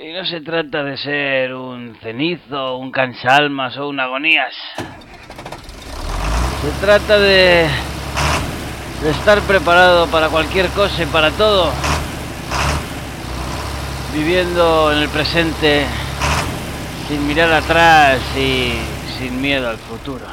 Y no se trata de ser un cenizo, un cansalmas o un agonías. Se trata de, de estar preparado para cualquier cosa y para todo. Viviendo en el presente sin mirar atrás y sin miedo al futuro.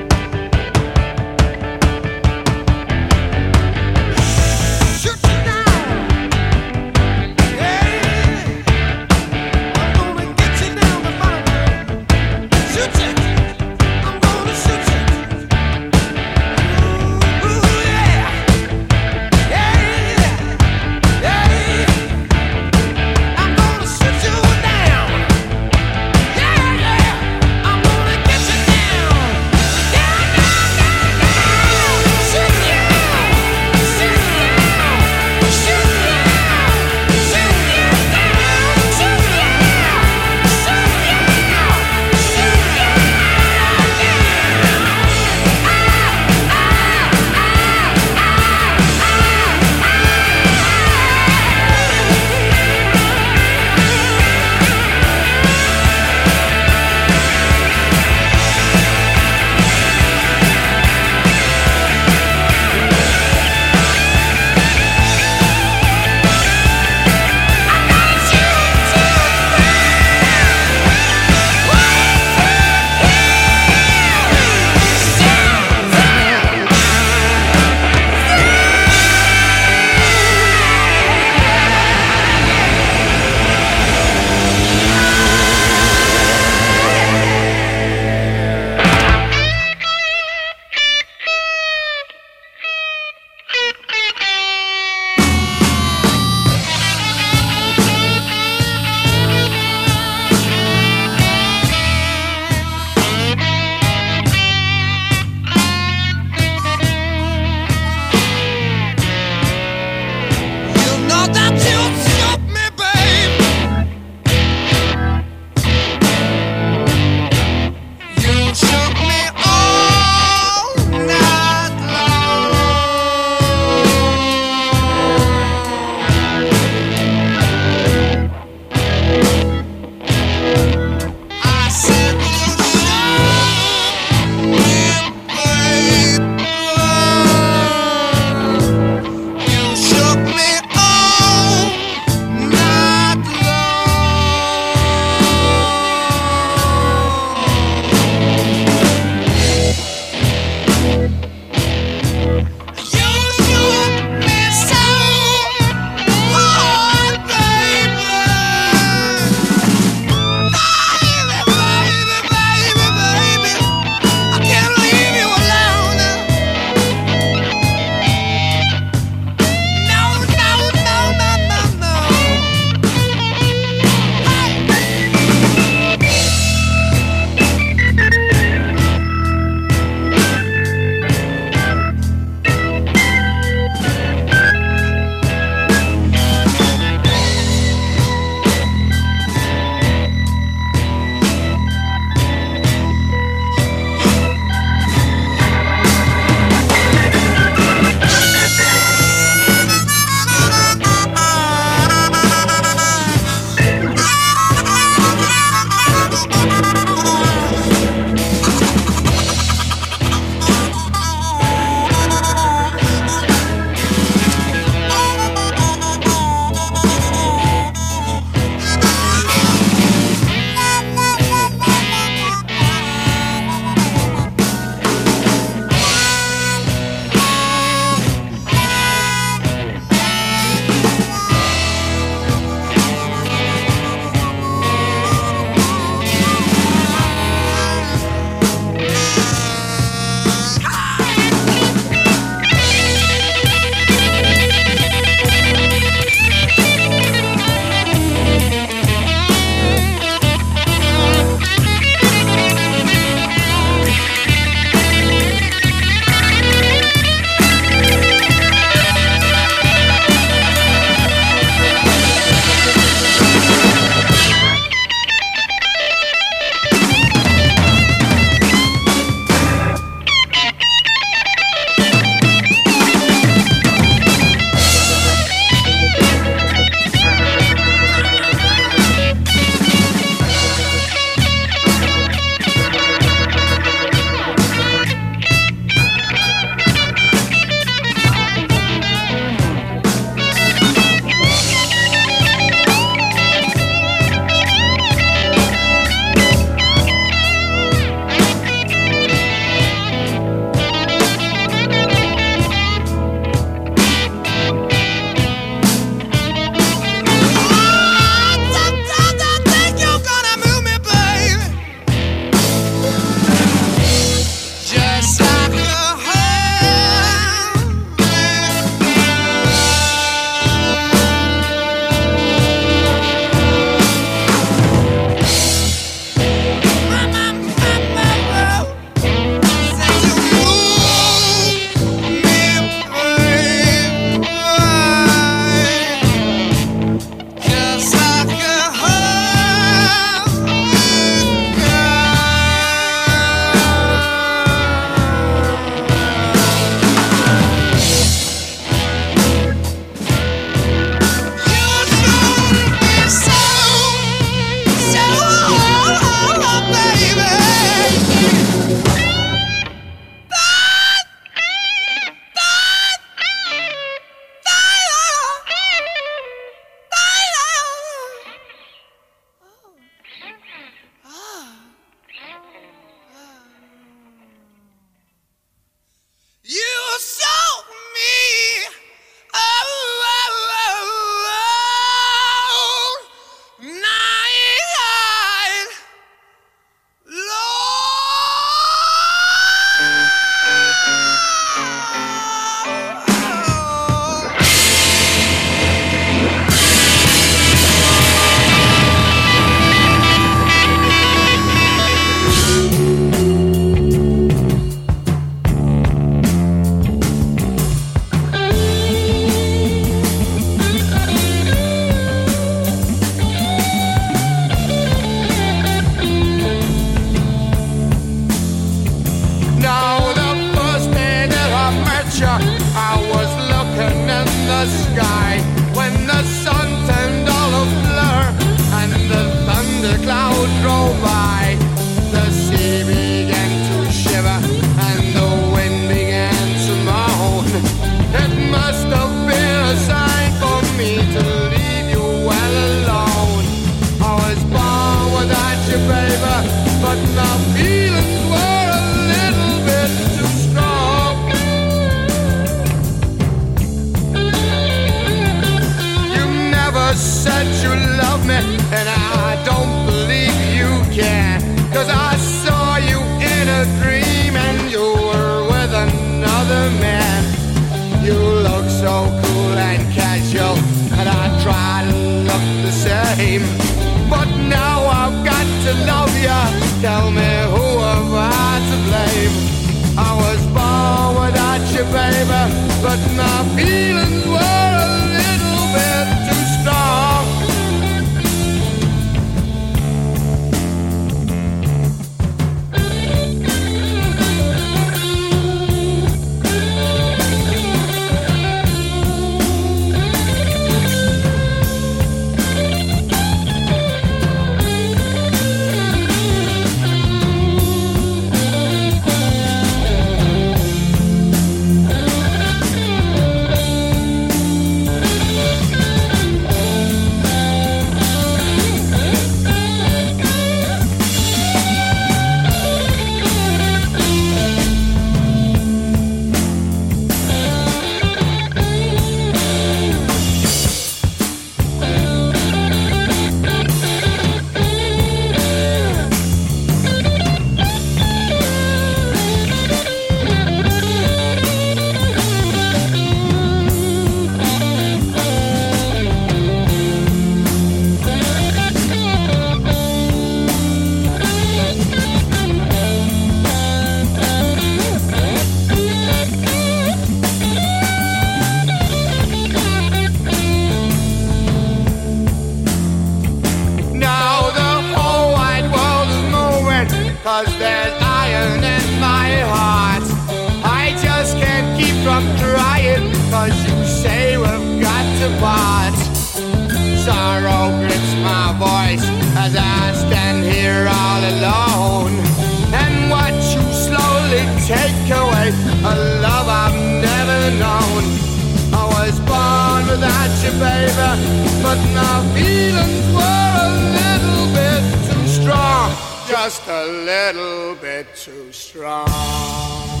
Just a little bit too strong.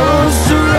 Ghost arrives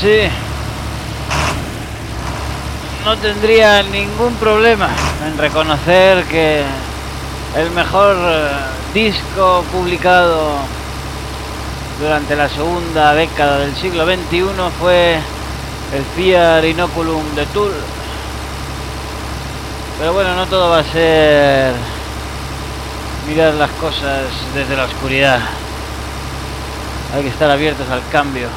así, no tendría ningún problema en reconocer que el mejor eh, disco publicado durante la segunda década del siglo XXI fue el Fiat Inoculum de Tool. Pero bueno, no todo va a ser mirar las cosas desde la oscuridad. Hay que estar abiertos al cambio.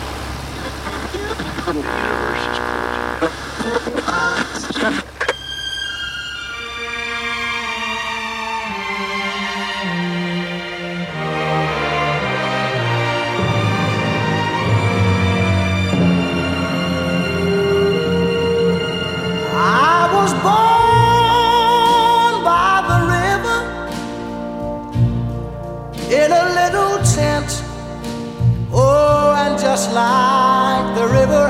The river in a little tent. Oh, just like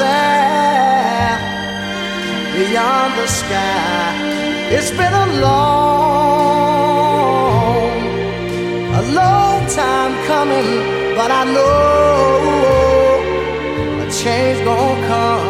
There beyond the sky. It's been a long, a long time coming, but I know a change gonna come.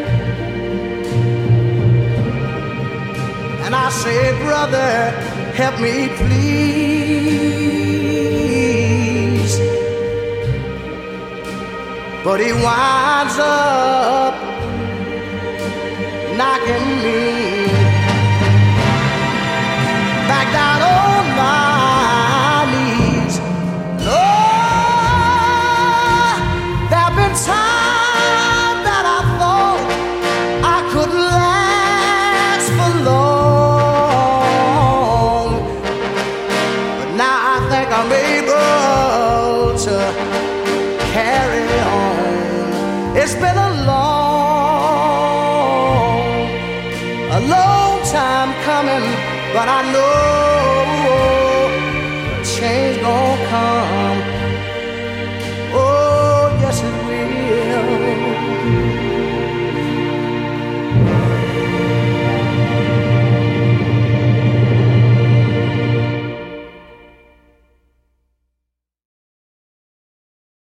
say, Brother, help me, please. But he winds up knocking me